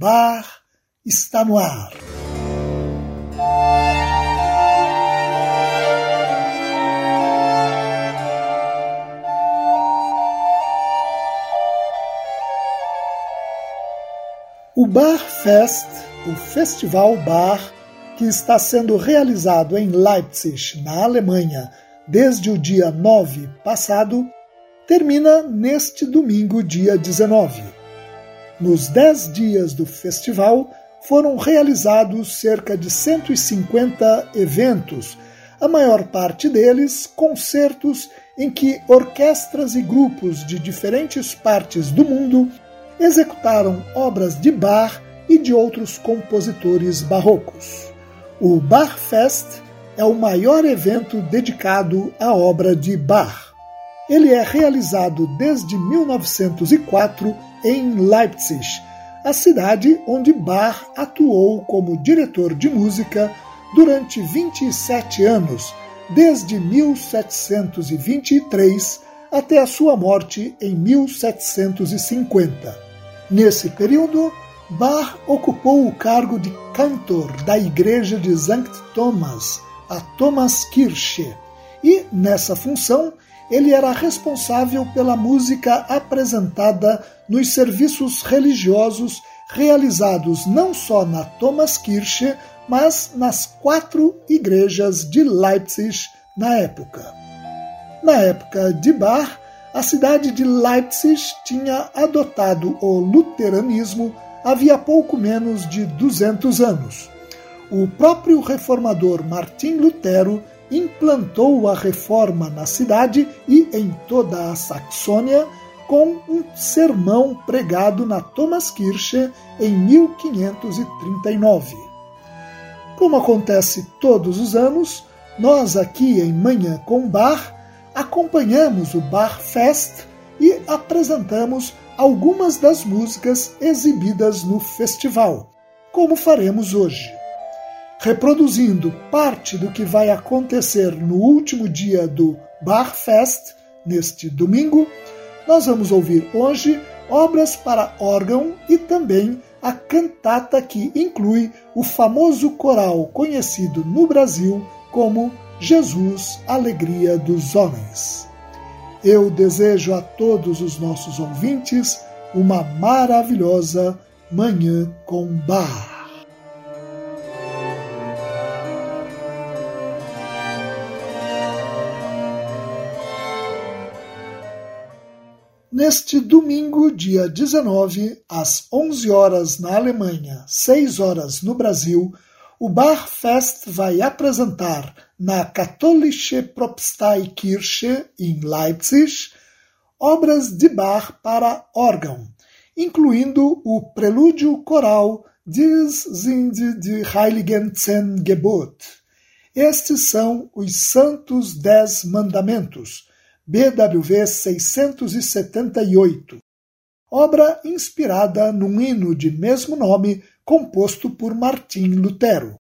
Bar está no ar. O Bar Fest, o Festival Bar, que está sendo realizado em Leipzig, na Alemanha, desde o dia 9 passado, termina neste domingo, dia 19. Nos dez dias do festival, foram realizados cerca de 150 eventos, a maior parte deles concertos em que orquestras e grupos de diferentes partes do mundo executaram obras de Bach e de outros compositores barrocos. O Bach Fest é o maior evento dedicado à obra de Bach. Ele é realizado desde 1904 em Leipzig, a cidade onde Bach atuou como diretor de música durante 27 anos, desde 1723 até a sua morte em 1750. Nesse período, Bach ocupou o cargo de cantor da igreja de St. Thomas, a Thomaskirche, e nessa função ele era responsável pela música apresentada nos serviços religiosos realizados não só na Thomaskirche, mas nas quatro igrejas de Leipzig na época. Na época de Bach, a cidade de Leipzig tinha adotado o luteranismo havia pouco menos de 200 anos. O próprio reformador Martim Lutero implantou a reforma na cidade e em toda a Saxônia com um sermão pregado na Thomaskirche em 1539. Como acontece todos os anos, nós aqui em Manhã com Bar acompanhamos o Bar Fest e apresentamos algumas das músicas exibidas no festival, como faremos hoje reproduzindo parte do que vai acontecer no último dia do Bar Fest, neste domingo, nós vamos ouvir hoje obras para órgão e também a cantata que inclui o famoso coral conhecido no Brasil como Jesus, Alegria dos Homens. Eu desejo a todos os nossos ouvintes uma maravilhosa Manhã com Bar. Neste domingo, dia 19, às 11 horas na Alemanha, 6 horas no Brasil, o Bar Fest vai apresentar na Katholische Propsteikirche em Leipzig obras de Bach para órgão, incluindo o prelúdio coral Dies sind die Heiligen Zehn Gebot. Estes são os Santos Dez Mandamentos, BWV 678, obra inspirada num hino de mesmo nome composto por Martim Lutero.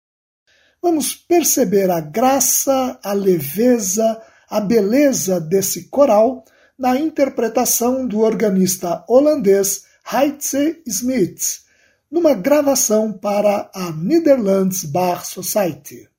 Vamos perceber a graça, a leveza, a beleza desse coral na interpretação do organista holandês Heitze Smith, numa gravação para a Netherlands Bar Society.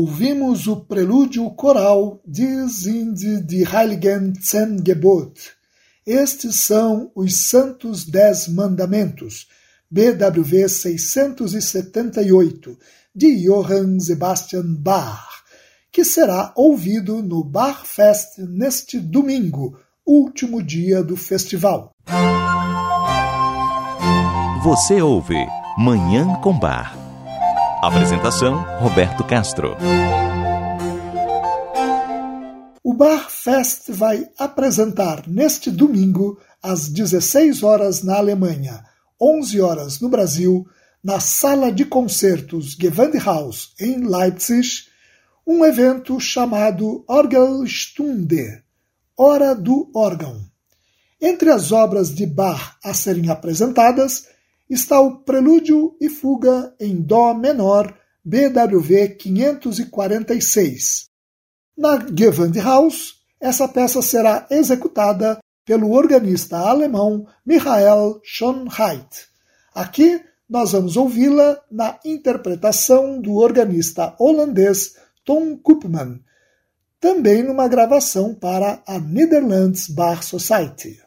Ouvimos o prelúdio coral Dies sind die Heiligen Zehn Gebot. Estes são os Santos Dez Mandamentos, BWV 678, de Johann Sebastian Bach, que será ouvido no Bachfest neste domingo, último dia do festival. Você ouve Manhã com Bar. Apresentação: Roberto Castro. O Bar Fest vai apresentar neste domingo, às 16 horas na Alemanha, 11 horas no Brasil, na Sala de Concertos Gewandhaus em Leipzig, um evento chamado Orgelstunde Hora do Órgão. Entre as obras de Bach a serem apresentadas está o Prelúdio e Fuga em Dó menor, BWV 546. Na Gewandhaus, essa peça será executada pelo organista alemão Michael Schonheit. Aqui nós vamos ouvi-la na interpretação do organista holandês Tom Koopman, também numa gravação para a Netherlands Bar Society.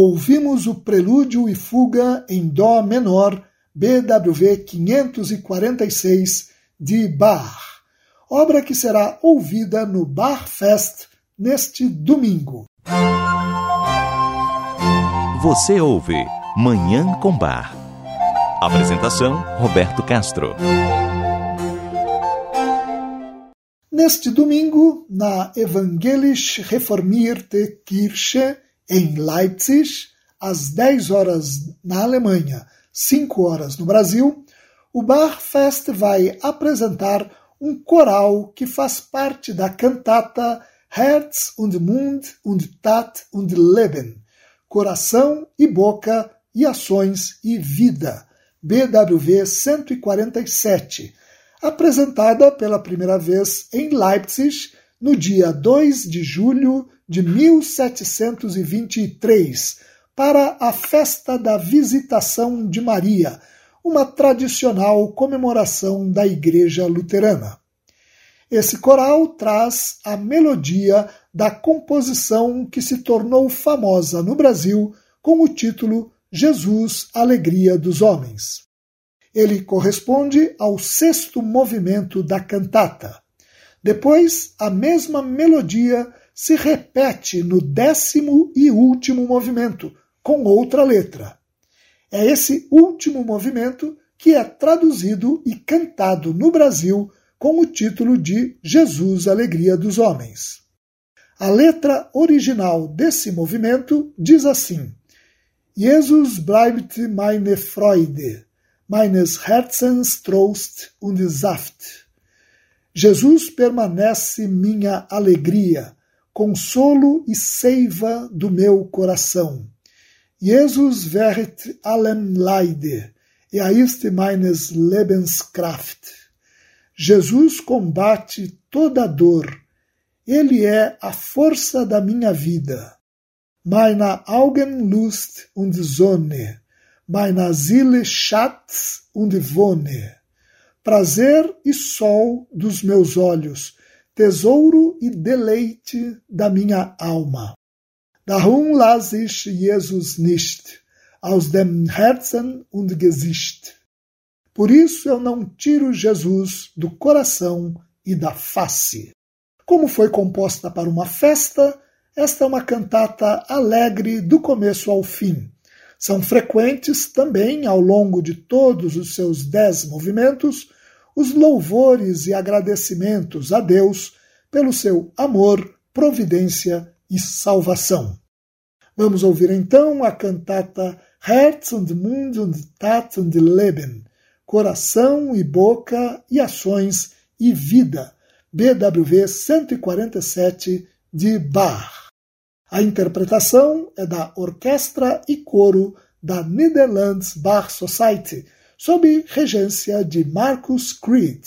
Ouvimos o prelúdio e fuga em Dó menor, BWV 546, de Bach, obra que será ouvida no Bar Fest neste domingo. Você ouve Manhã com Bar. Apresentação: Roberto Castro. Neste domingo, na Evangelische Reformierte Kirche, em Leipzig, às 10 horas na Alemanha, 5 horas no Brasil, o Barfest vai apresentar um coral que faz parte da cantata Herz und Mund und Tat und Leben, Coração e Boca e Ações e Vida, BWV 147, apresentada pela primeira vez em Leipzig no dia 2 de julho de 1723, para a Festa da Visitação de Maria, uma tradicional comemoração da Igreja Luterana. Esse coral traz a melodia da composição que se tornou famosa no Brasil com o título Jesus, Alegria dos Homens. Ele corresponde ao sexto movimento da cantata. Depois, a mesma melodia se repete no décimo e último movimento, com outra letra. É esse último movimento que é traduzido e cantado no Brasil com o título de Jesus, Alegria dos Homens. A letra original desse movimento diz assim: Jesus bleibt meine Freude, meines Herzens Trost und Saft. Jesus permanece minha alegria, consolo e seiva do meu coração. Jesus verret allem Leide, er ist meines Lebenskraft. Jesus combate toda dor, ele é a força da minha vida. Meine Augen Lust und Sonne, meiner Seele Schatz und Wonne. Prazer e sol dos meus olhos, tesouro e deleite da minha alma. Darum las ich Jesus nicht aus dem Herzen und Gesicht. Por isso eu não tiro Jesus do coração e da face. Como foi composta para uma festa, esta é uma cantata alegre do começo ao fim. São frequentes também, ao longo de todos os seus dez movimentos, os louvores e agradecimentos a Deus pelo seu amor, providência e salvação. Vamos ouvir então a cantata Herz und Mund und Tat und Leben, Coração e Boca e Ações e Vida, BWV 147 de Bach. A interpretação é da Orquestra e Coro da Netherlands Bach Society, sob regência de Marcus Creed.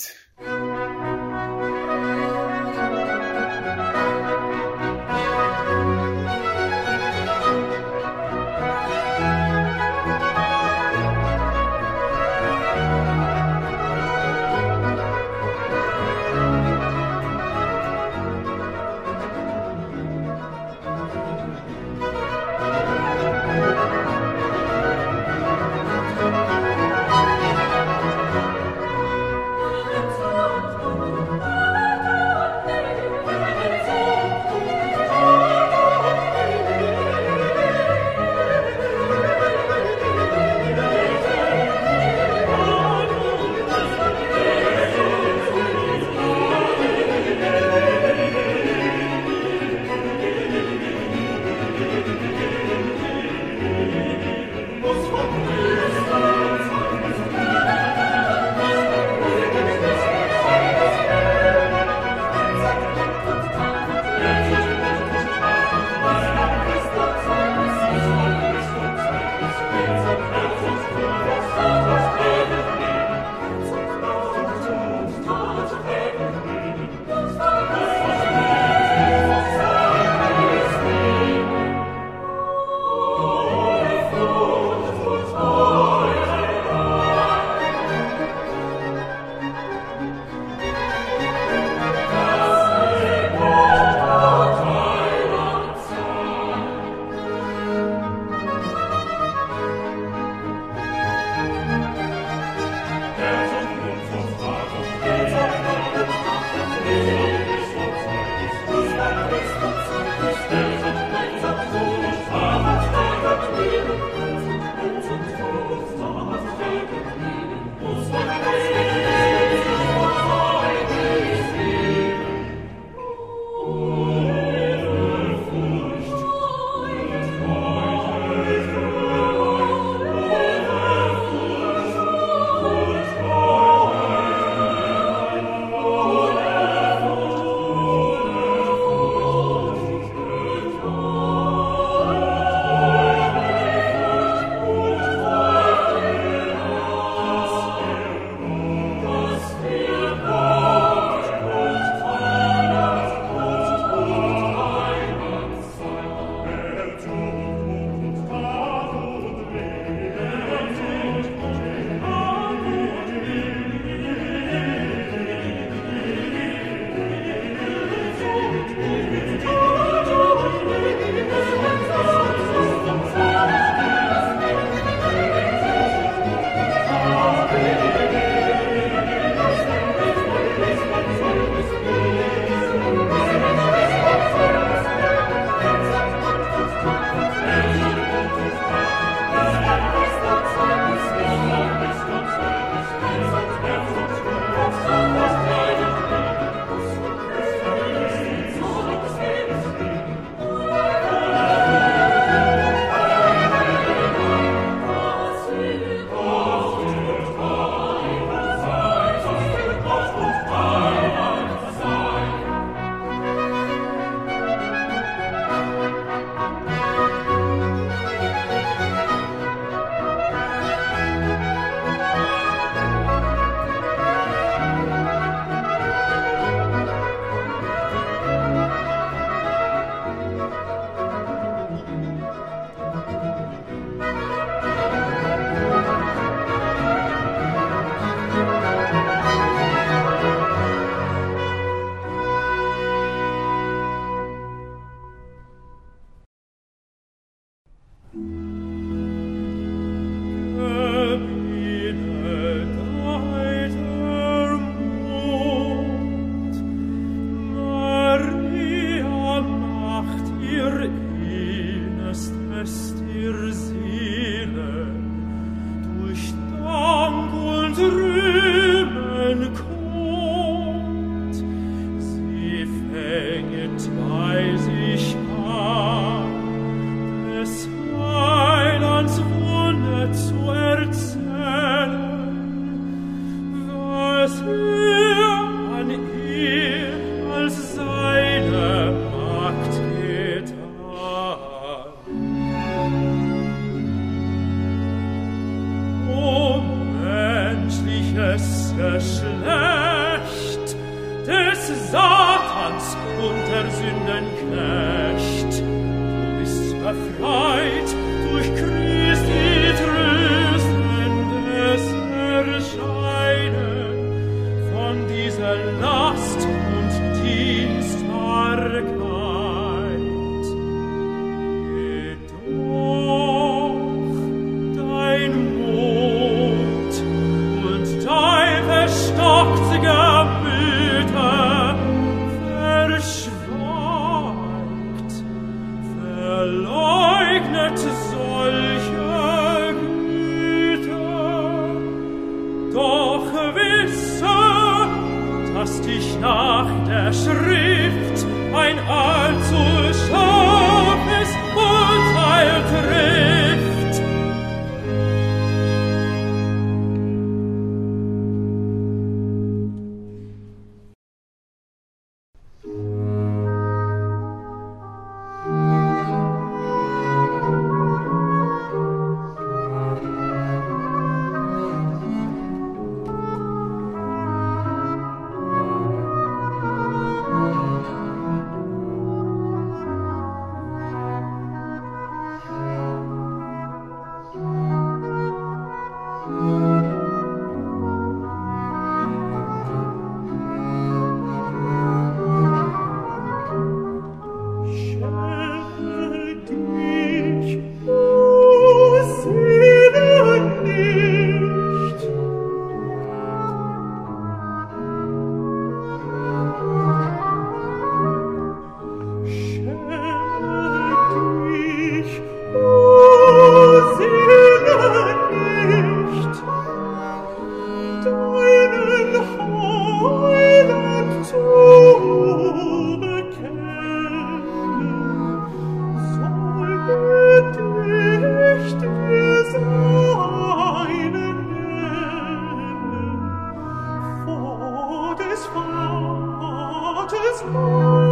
was born.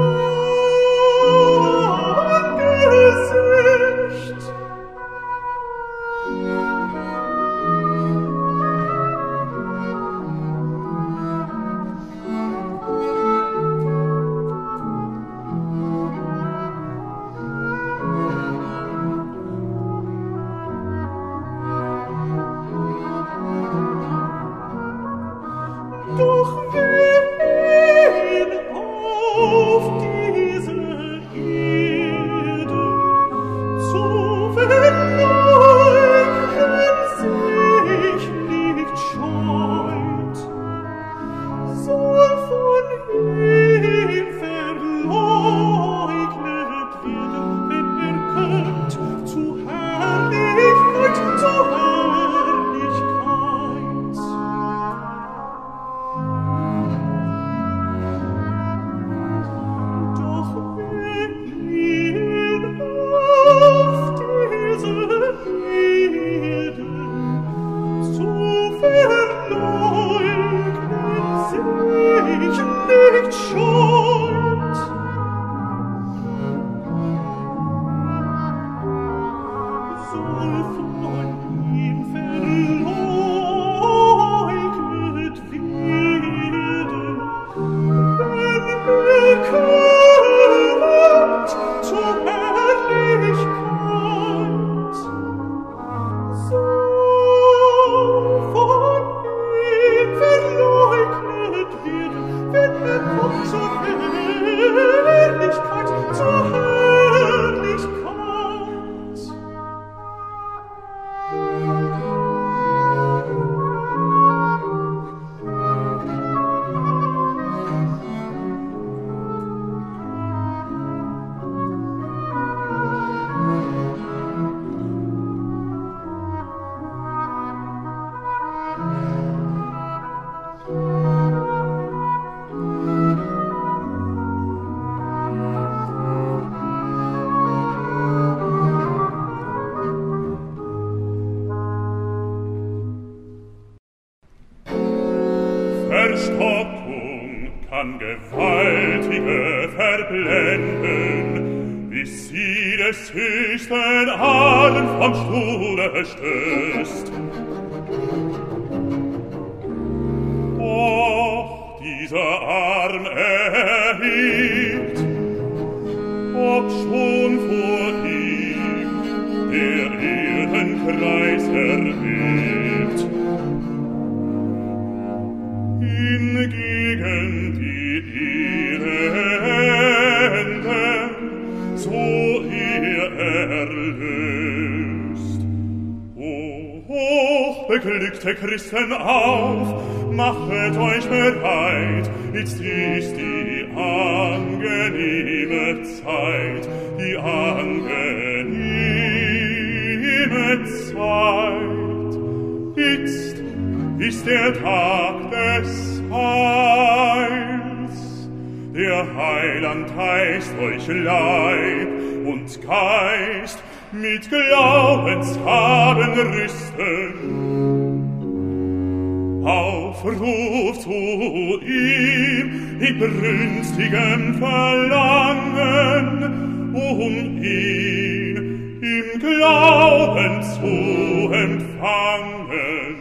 Christen auf, machet euch bereit, jetzt ist die angenehme Zeit, die angenehme Zeit. Jetzt ist der Tag des Heils, der Heiland heißt euch Leib und Geist, mit Glaubenshaben rüsten, Aufruf zu ihm in brünstigem Verlangen, um ihn im Glauben zu empfangen.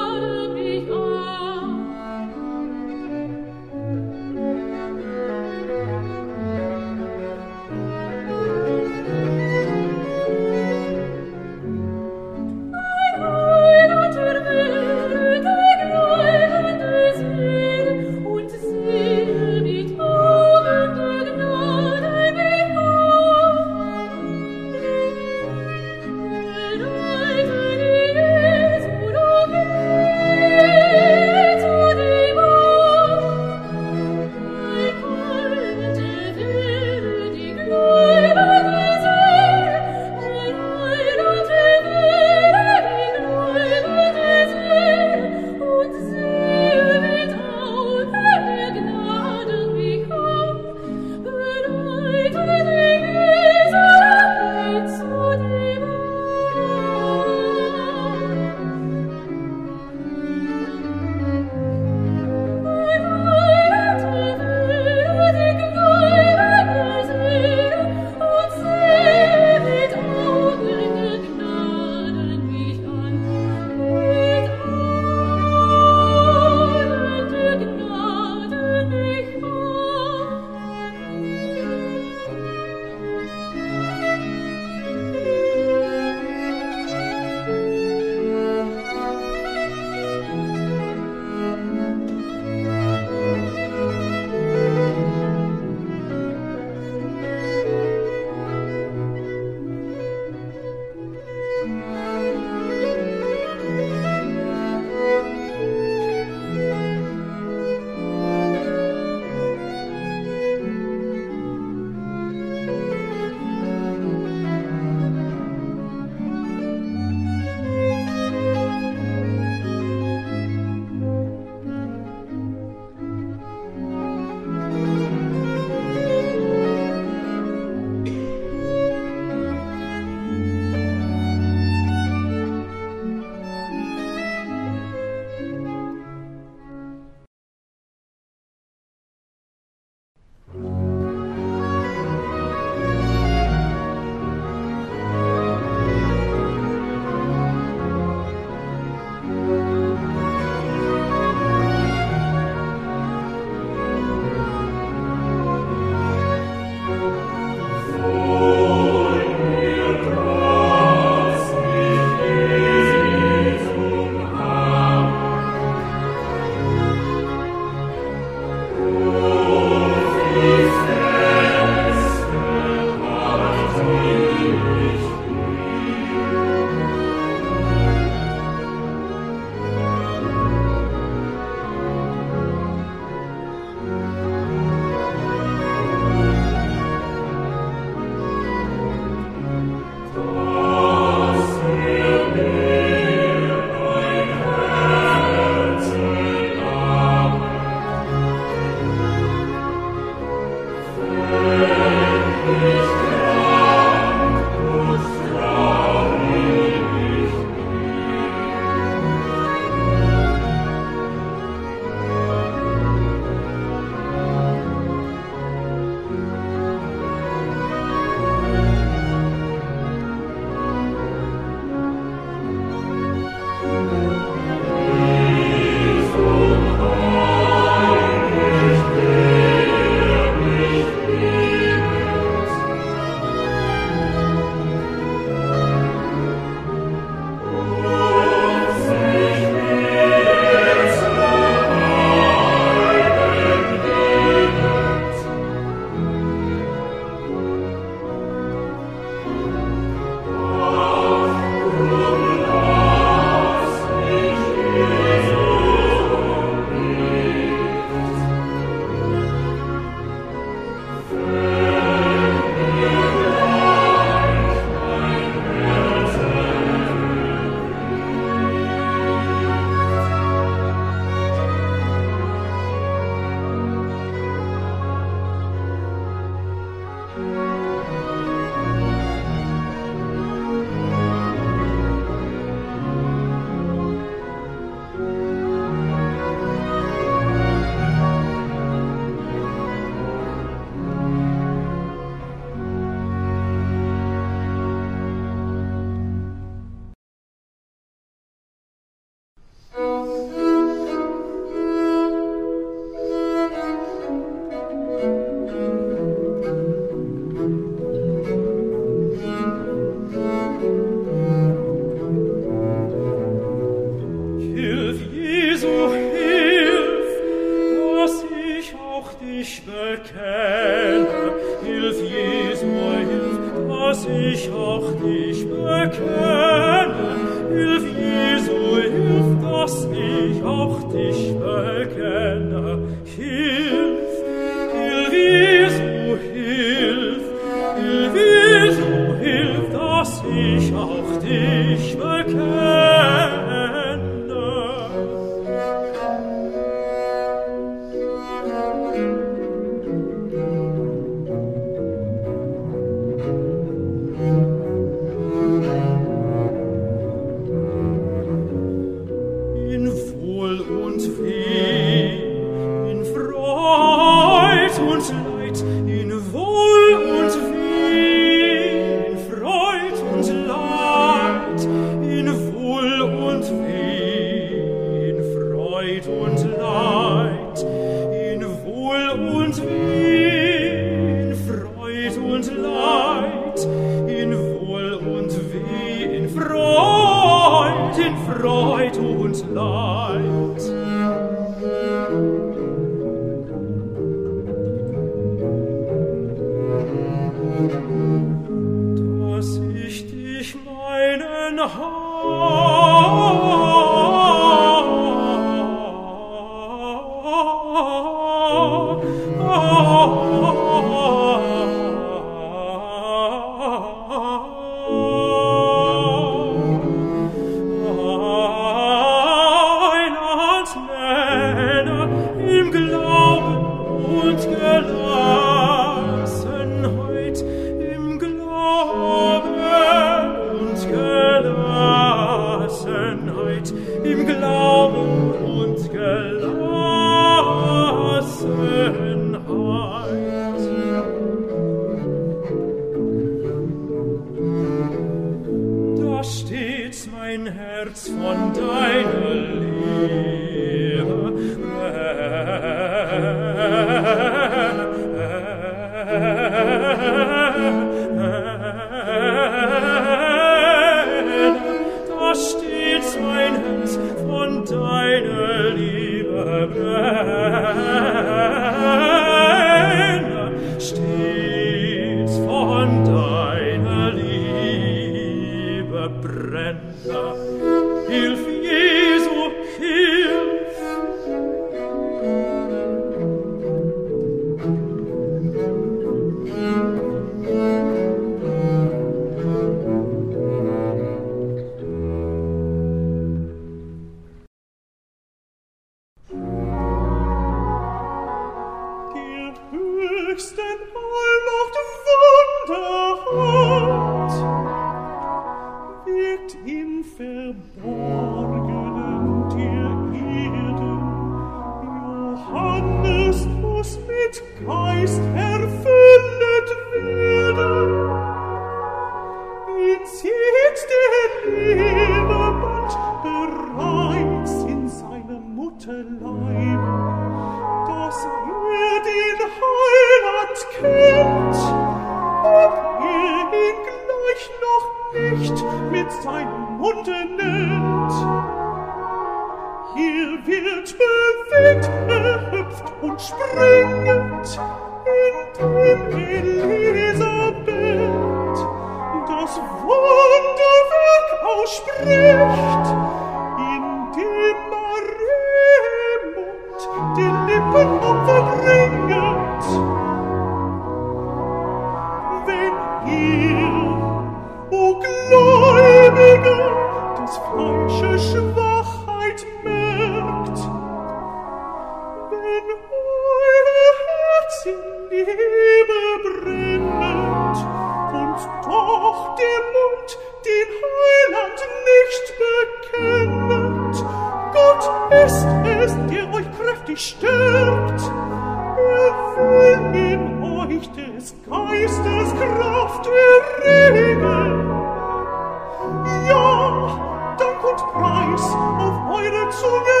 Schweiß auf eure Zunge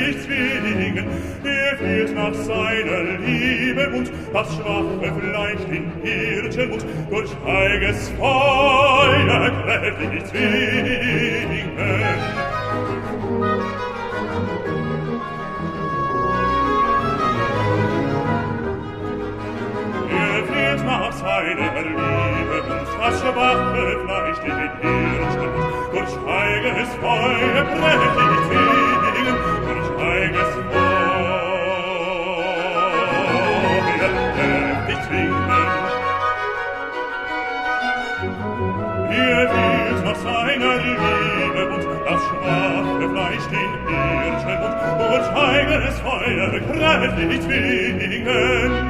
nichts wenigen. Er führt nach seiner Liebe und das schwache Fleisch in Hirtenmund durch heiges Feuer quält nichts wenigen. Er führt seiner Liebe und das schwache Fleisch in Hirtenmund durch heiges Feuer quält nichts wenigen. das schwache Fleisch den Hirschelmund, und heigeres Feuer kräftig zwingen.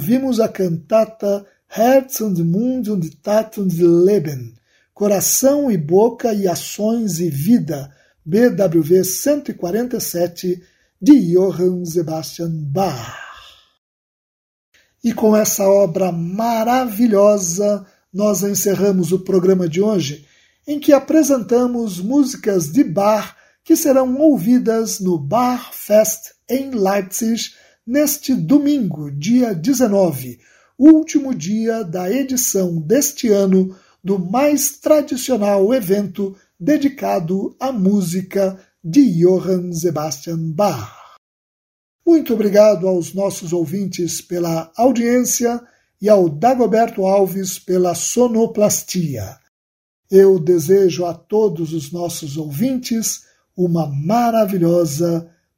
Ouvimos a cantata Herz und Mund und Tat und Leben, Coração e Boca e Ações e Vida, BWV 147, de Johann Sebastian Bach. E com essa obra maravilhosa, nós encerramos o programa de hoje, em que apresentamos músicas de Bach que serão ouvidas no Bar Fest em Leipzig neste domingo, dia 19 último dia da edição deste ano do mais tradicional evento dedicado à música de Johann Sebastian Bach. Muito obrigado aos nossos ouvintes pela audiência e ao Dagoberto Alves pela sonoplastia. Eu desejo a todos os nossos ouvintes uma maravilhosa